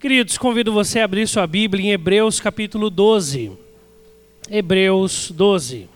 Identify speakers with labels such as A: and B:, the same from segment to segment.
A: Queridos, convido você a abrir sua Bíblia em Hebreus capítulo 12. Hebreus 12.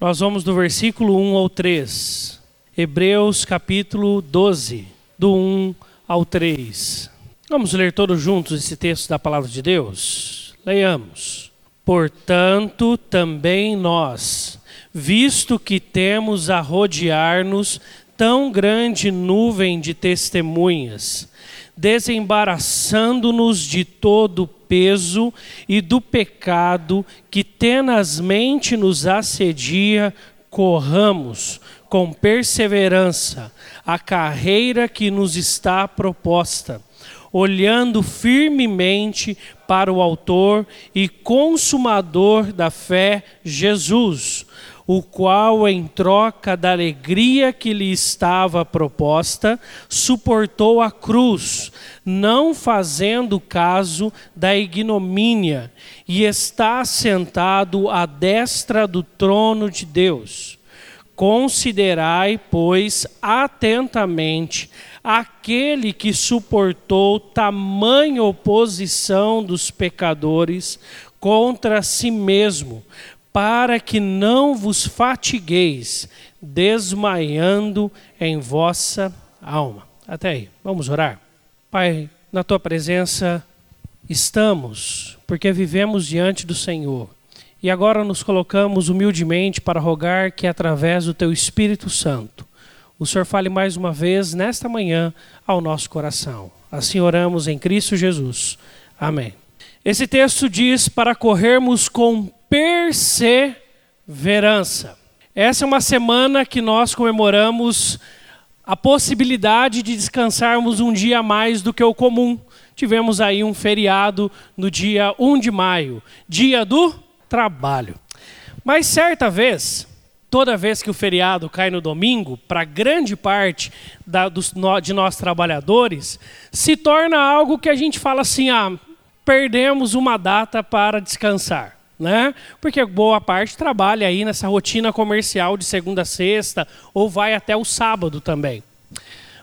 A: Nós vamos do versículo 1 ao 3. Hebreus capítulo 12, do 1 ao 3. Vamos ler todos juntos esse texto da palavra de Deus? Leiamos. Portanto, também nós, visto que temos a rodear-nos tão grande nuvem de testemunhas, desembaraçando-nos de todo o peso e do pecado que tenazmente nos assedia, corramos com perseverança a carreira que nos está proposta, olhando firmemente para o Autor e Consumador da fé, Jesus o qual, em troca da alegria que lhe estava proposta, suportou a cruz, não fazendo caso da ignomínia, e está sentado à destra do trono de Deus. Considerai, pois, atentamente aquele que suportou tamanha oposição dos pecadores contra si mesmo, para que não vos fatigueis, desmaiando em vossa alma. Até aí, vamos orar. Pai, na tua presença estamos, porque vivemos diante do Senhor. E agora nos colocamos humildemente para rogar que, através do teu Espírito Santo, o Senhor fale mais uma vez nesta manhã ao nosso coração. Assim oramos em Cristo Jesus. Amém. Esse texto diz para corrermos com perseverança. Essa é uma semana que nós comemoramos a possibilidade de descansarmos um dia a mais do que o comum. Tivemos aí um feriado no dia 1 de maio, dia do trabalho. Mas certa vez, toda vez que o feriado cai no domingo, para grande parte da, dos, de nós trabalhadores, se torna algo que a gente fala assim: ah, perdemos uma data para descansar né? Porque boa parte trabalha aí nessa rotina comercial de segunda a sexta ou vai até o sábado também.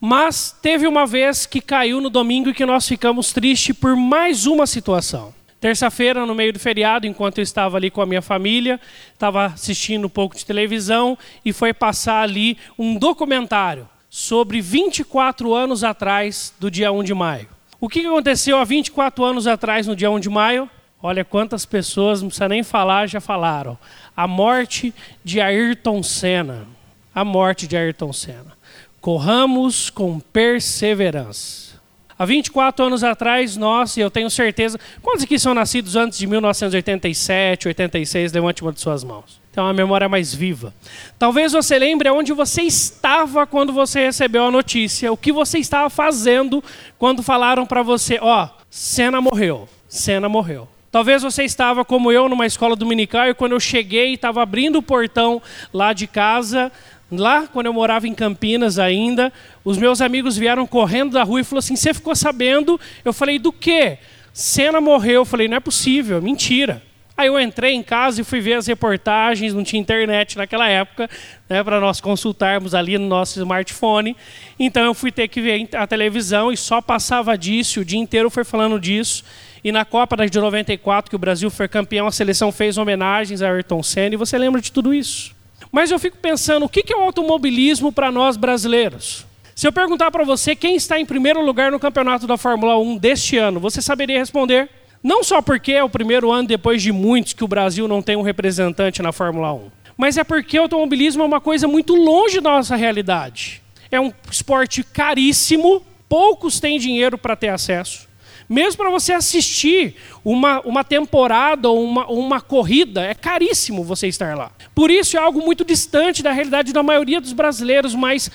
A: Mas teve uma vez que caiu no domingo e que nós ficamos tristes por mais uma situação. Terça-feira, no meio do feriado, enquanto eu estava ali com a minha família, estava assistindo um pouco de televisão e foi passar ali um documentário sobre 24 anos atrás do dia 1 de maio. O que aconteceu há 24 anos atrás, no dia 1 de maio? Olha quantas pessoas, não precisa nem falar, já falaram. A morte de Ayrton Senna. A morte de Ayrton Senna. Corramos com perseverança. Há 24 anos atrás, nós, e eu tenho certeza. Quantos aqui são nascidos antes de 1987, 86? Levante uma de suas mãos. Tem uma memória mais viva. Talvez você lembre onde você estava quando você recebeu a notícia, o que você estava fazendo quando falaram para você: ó, oh, Senna morreu. Senna morreu. Talvez você estava como eu numa escola dominical e quando eu cheguei estava abrindo o portão lá de casa, lá quando eu morava em Campinas ainda, os meus amigos vieram correndo da rua e falaram assim: "Você ficou sabendo?" Eu falei: "Do quê?" Senna morreu. Eu falei: "Não é possível, mentira." Aí eu entrei em casa e fui ver as reportagens, não tinha internet naquela época, né, para nós consultarmos ali no nosso smartphone. Então eu fui ter que ver a televisão e só passava disso, o dia inteiro foi falando disso. E na Copa de 94, que o Brasil foi campeão, a seleção fez homenagens a Ayrton Senna, e você lembra de tudo isso. Mas eu fico pensando, o que é o automobilismo para nós brasileiros? Se eu perguntar para você quem está em primeiro lugar no campeonato da Fórmula 1 deste ano, você saberia responder? Não só porque é o primeiro ano depois de muitos que o Brasil não tem um representante na Fórmula 1, mas é porque o automobilismo é uma coisa muito longe da nossa realidade. É um esporte caríssimo, poucos têm dinheiro para ter acesso. Mesmo para você assistir uma, uma temporada ou uma, uma corrida, é caríssimo você estar lá. Por isso é algo muito distante da realidade da maioria dos brasileiros, mas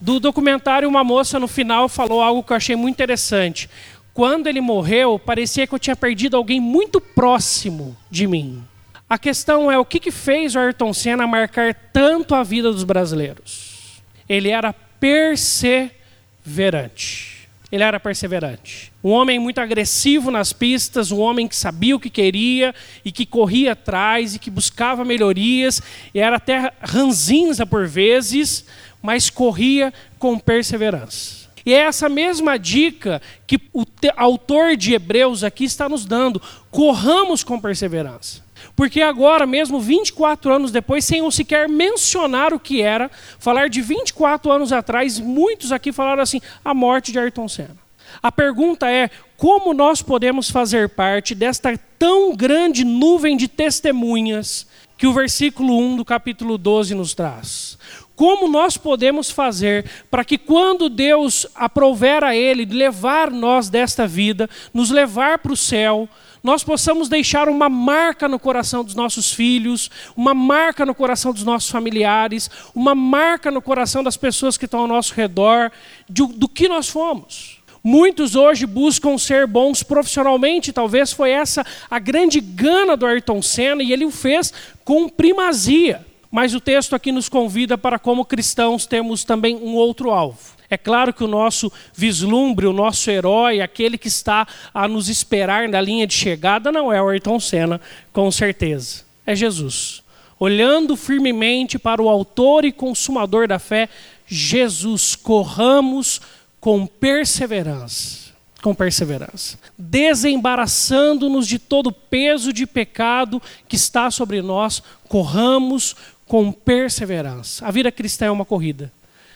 A: do documentário uma moça no final falou algo que eu achei muito interessante. Quando ele morreu, parecia que eu tinha perdido alguém muito próximo de mim. A questão é o que, que fez o Ayrton Senna marcar tanto a vida dos brasileiros? Ele era perseverante ele era perseverante. Um homem muito agressivo nas pistas, um homem que sabia o que queria e que corria atrás e que buscava melhorias, e era até ranzinza por vezes, mas corria com perseverança. E é essa mesma dica que o autor de Hebreus aqui está nos dando. Corramos com perseverança. Porque agora, mesmo 24 anos depois, sem eu sequer mencionar o que era, falar de 24 anos atrás, muitos aqui falaram assim: a morte de Ayrton Senna. A pergunta é: como nós podemos fazer parte desta tão grande nuvem de testemunhas que o versículo 1 do capítulo 12 nos traz? Como nós podemos fazer para que, quando Deus aprover a Ele levar nós desta vida, nos levar para o céu, nós possamos deixar uma marca no coração dos nossos filhos, uma marca no coração dos nossos familiares, uma marca no coração das pessoas que estão ao nosso redor, de, do que nós fomos. Muitos hoje buscam ser bons profissionalmente, talvez foi essa a grande gana do Ayrton Senna e ele o fez com primazia. Mas o texto aqui nos convida para, como cristãos, termos também um outro alvo. É claro que o nosso vislumbre, o nosso herói, aquele que está a nos esperar na linha de chegada, não é o Ayrton Senna, com certeza. É Jesus. Olhando firmemente para o Autor e Consumador da fé, Jesus, corramos com perseverança. Com perseverança. Desembaraçando-nos de todo o peso de pecado que está sobre nós, corramos com perseverança. A vida cristã é uma corrida.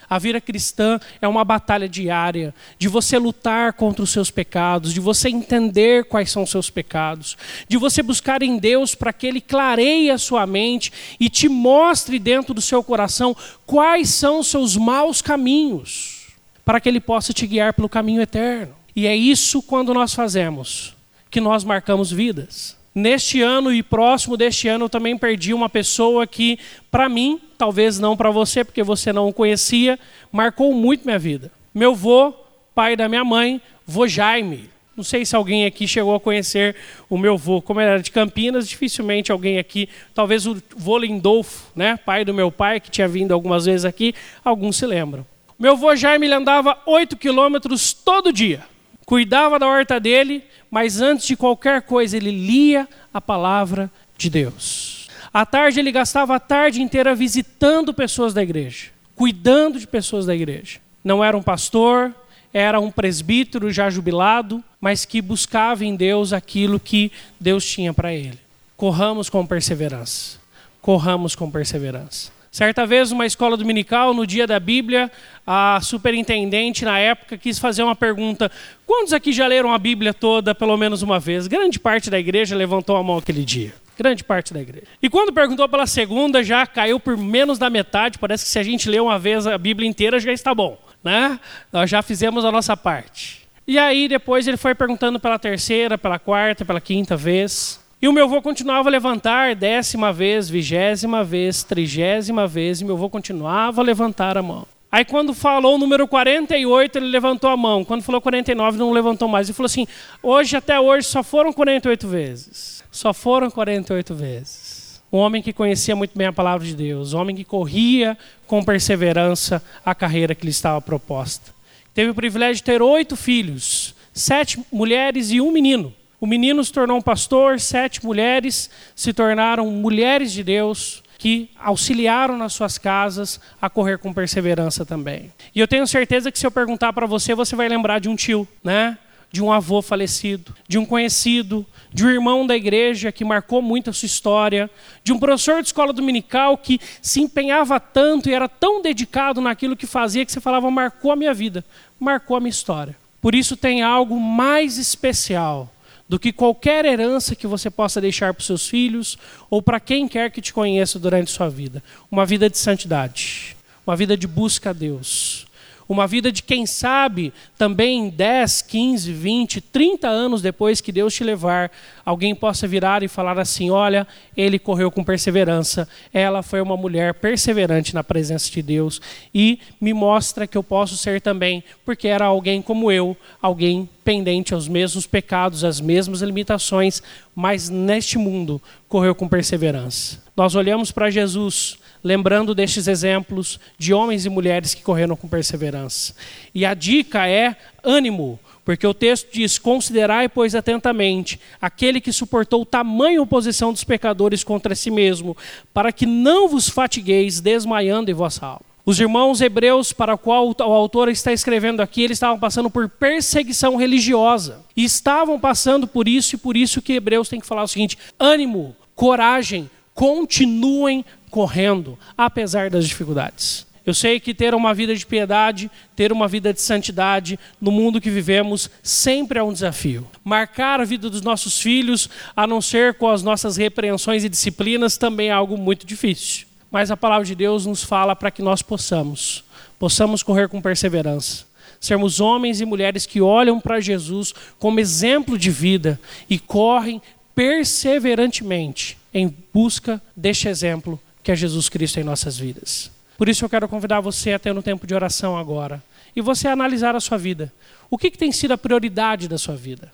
A: A vida cristã é uma batalha diária de você lutar contra os seus pecados, de você entender quais são os seus pecados, de você buscar em Deus para que Ele clareie a sua mente e te mostre dentro do seu coração quais são os seus maus caminhos, para que Ele possa te guiar pelo caminho eterno. E é isso quando nós fazemos, que nós marcamos vidas. Neste ano e próximo deste ano eu também perdi uma pessoa que, para mim, talvez não para você, porque você não o conhecia, marcou muito minha vida. Meu vô, pai da minha mãe, vô Jaime. Não sei se alguém aqui chegou a conhecer o meu vô. Como ele era de Campinas, dificilmente alguém aqui, talvez o vô Lindolfo, né, pai do meu pai, que tinha vindo algumas vezes aqui, alguns se lembram. Meu vô Jaime andava 8 quilômetros todo dia. Cuidava da horta dele, mas antes de qualquer coisa ele lia a palavra de Deus. À tarde ele gastava a tarde inteira visitando pessoas da igreja, cuidando de pessoas da igreja. Não era um pastor, era um presbítero já jubilado, mas que buscava em Deus aquilo que Deus tinha para ele. Corramos com perseverança. Corramos com perseverança. Certa vez, numa escola dominical, no dia da Bíblia, a superintendente, na época, quis fazer uma pergunta: quantos aqui já leram a Bíblia toda pelo menos uma vez? Grande parte da igreja levantou a mão aquele dia. Grande parte da igreja. E quando perguntou pela segunda, já caiu por menos da metade. Parece que se a gente ler uma vez a Bíblia inteira já está bom. Né? Nós já fizemos a nossa parte. E aí, depois, ele foi perguntando pela terceira, pela quarta, pela quinta vez. E o meu avô continuava a levantar décima vez, vigésima vez, trigésima vez, e meu avô continuava a levantar a mão. Aí quando falou o número 48, ele levantou a mão. Quando falou 49, não levantou mais. Ele falou assim: hoje até hoje só foram 48 vezes. Só foram 48 vezes. Um homem que conhecia muito bem a palavra de Deus, um homem que corria com perseverança a carreira que lhe estava proposta. Teve o privilégio de ter oito filhos, sete mulheres e um menino. O menino se tornou um pastor, sete mulheres se tornaram mulheres de Deus que auxiliaram nas suas casas a correr com perseverança também. E eu tenho certeza que se eu perguntar para você, você vai lembrar de um tio, né? De um avô falecido, de um conhecido, de um irmão da igreja que marcou muito a sua história, de um professor de escola dominical que se empenhava tanto e era tão dedicado naquilo que fazia que você falava marcou a minha vida, marcou a minha história. Por isso tem algo mais especial do que qualquer herança que você possa deixar para os seus filhos ou para quem quer que te conheça durante sua vida. Uma vida de santidade, uma vida de busca a Deus, uma vida de quem sabe também 10, 15, 20, 30 anos depois que Deus te levar, alguém possa virar e falar assim: olha, ele correu com perseverança, ela foi uma mulher perseverante na presença de Deus e me mostra que eu posso ser também, porque era alguém como eu, alguém pendente aos mesmos pecados, às mesmas limitações, mas neste mundo correu com perseverança. Nós olhamos para Jesus lembrando destes exemplos de homens e mulheres que correram com perseverança. E a dica é ânimo, porque o texto diz: Considerai, pois, atentamente aquele que suportou tamanha oposição dos pecadores contra si mesmo, para que não vos fatigueis desmaiando em vossa alma. Os irmãos hebreus para o qual o autor está escrevendo aqui, eles estavam passando por perseguição religiosa. E estavam passando por isso, e por isso que Hebreus tem que falar o seguinte: ânimo, coragem, continuem correndo, apesar das dificuldades. Eu sei que ter uma vida de piedade, ter uma vida de santidade no mundo que vivemos sempre é um desafio. Marcar a vida dos nossos filhos, a não ser com as nossas repreensões e disciplinas, também é algo muito difícil mas a palavra de Deus nos fala para que nós possamos, possamos correr com perseverança. Sermos homens e mulheres que olham para Jesus como exemplo de vida e correm perseverantemente em busca deste exemplo que é Jesus Cristo em nossas vidas. Por isso eu quero convidar você a ter um tempo de oração agora e você analisar a sua vida. O que, que tem sido a prioridade da sua vida?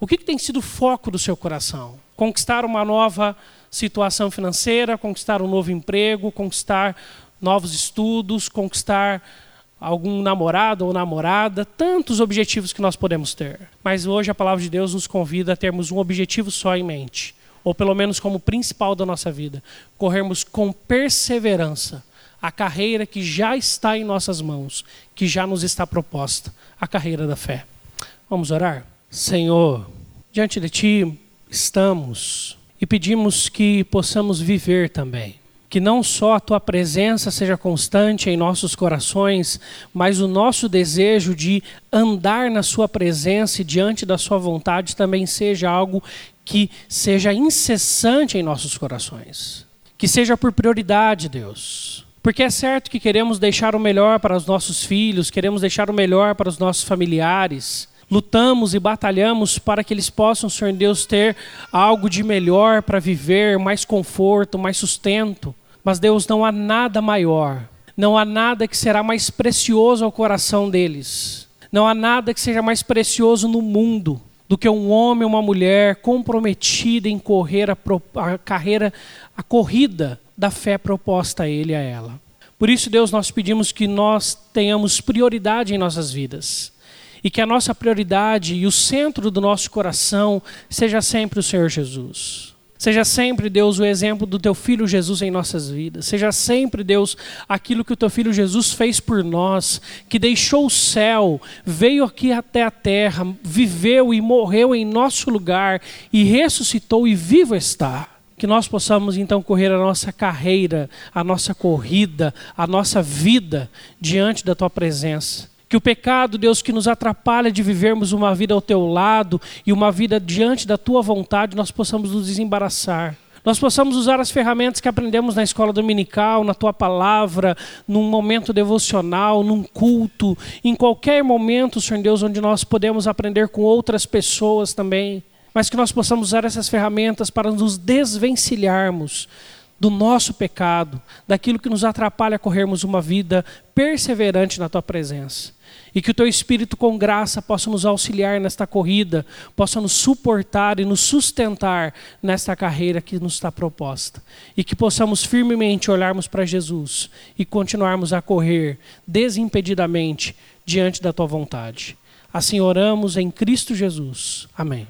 A: O que, que tem sido o foco do seu coração? Conquistar uma nova situação financeira, conquistar um novo emprego, conquistar novos estudos, conquistar algum namorado ou namorada, tantos objetivos que nós podemos ter. Mas hoje a palavra de Deus nos convida a termos um objetivo só em mente, ou pelo menos como principal da nossa vida, corrermos com perseverança a carreira que já está em nossas mãos, que já nos está proposta, a carreira da fé. Vamos orar? Senhor, diante de ti estamos e pedimos que possamos viver também. Que não só a tua presença seja constante em nossos corações, mas o nosso desejo de andar na sua presença e diante da sua vontade também seja algo que seja incessante em nossos corações. Que seja por prioridade, Deus. Porque é certo que queremos deixar o melhor para os nossos filhos, queremos deixar o melhor para os nossos familiares, lutamos e batalhamos para que eles possam, Senhor Deus, ter algo de melhor para viver, mais conforto, mais sustento. Mas, Deus, não há nada maior, não há nada que será mais precioso ao coração deles, não há nada que seja mais precioso no mundo do que um homem ou uma mulher comprometida em correr a, a carreira, a corrida da fé proposta a ele e a ela. Por isso, Deus, nós pedimos que nós tenhamos prioridade em nossas vidas e que a nossa prioridade e o centro do nosso coração seja sempre o Senhor Jesus. Seja sempre, Deus, o exemplo do teu filho Jesus em nossas vidas. Seja sempre, Deus, aquilo que o teu filho Jesus fez por nós, que deixou o céu, veio aqui até a terra, viveu e morreu em nosso lugar e ressuscitou e vivo está que nós possamos então correr a nossa carreira, a nossa corrida, a nossa vida diante da tua presença que o pecado, Deus, que nos atrapalha de vivermos uma vida ao teu lado e uma vida diante da tua vontade, nós possamos nos desembaraçar. Nós possamos usar as ferramentas que aprendemos na escola dominical, na tua palavra, num momento devocional, num culto, em qualquer momento, Senhor Deus, onde nós podemos aprender com outras pessoas também. Mas que nós possamos usar essas ferramentas para nos desvencilharmos do nosso pecado, daquilo que nos atrapalha a corrermos uma vida perseverante na tua presença. E que o teu Espírito, com graça, possa nos auxiliar nesta corrida, possa nos suportar e nos sustentar nesta carreira que nos está proposta. E que possamos firmemente olharmos para Jesus e continuarmos a correr desimpedidamente diante da tua vontade. Assim oramos em Cristo Jesus. Amém.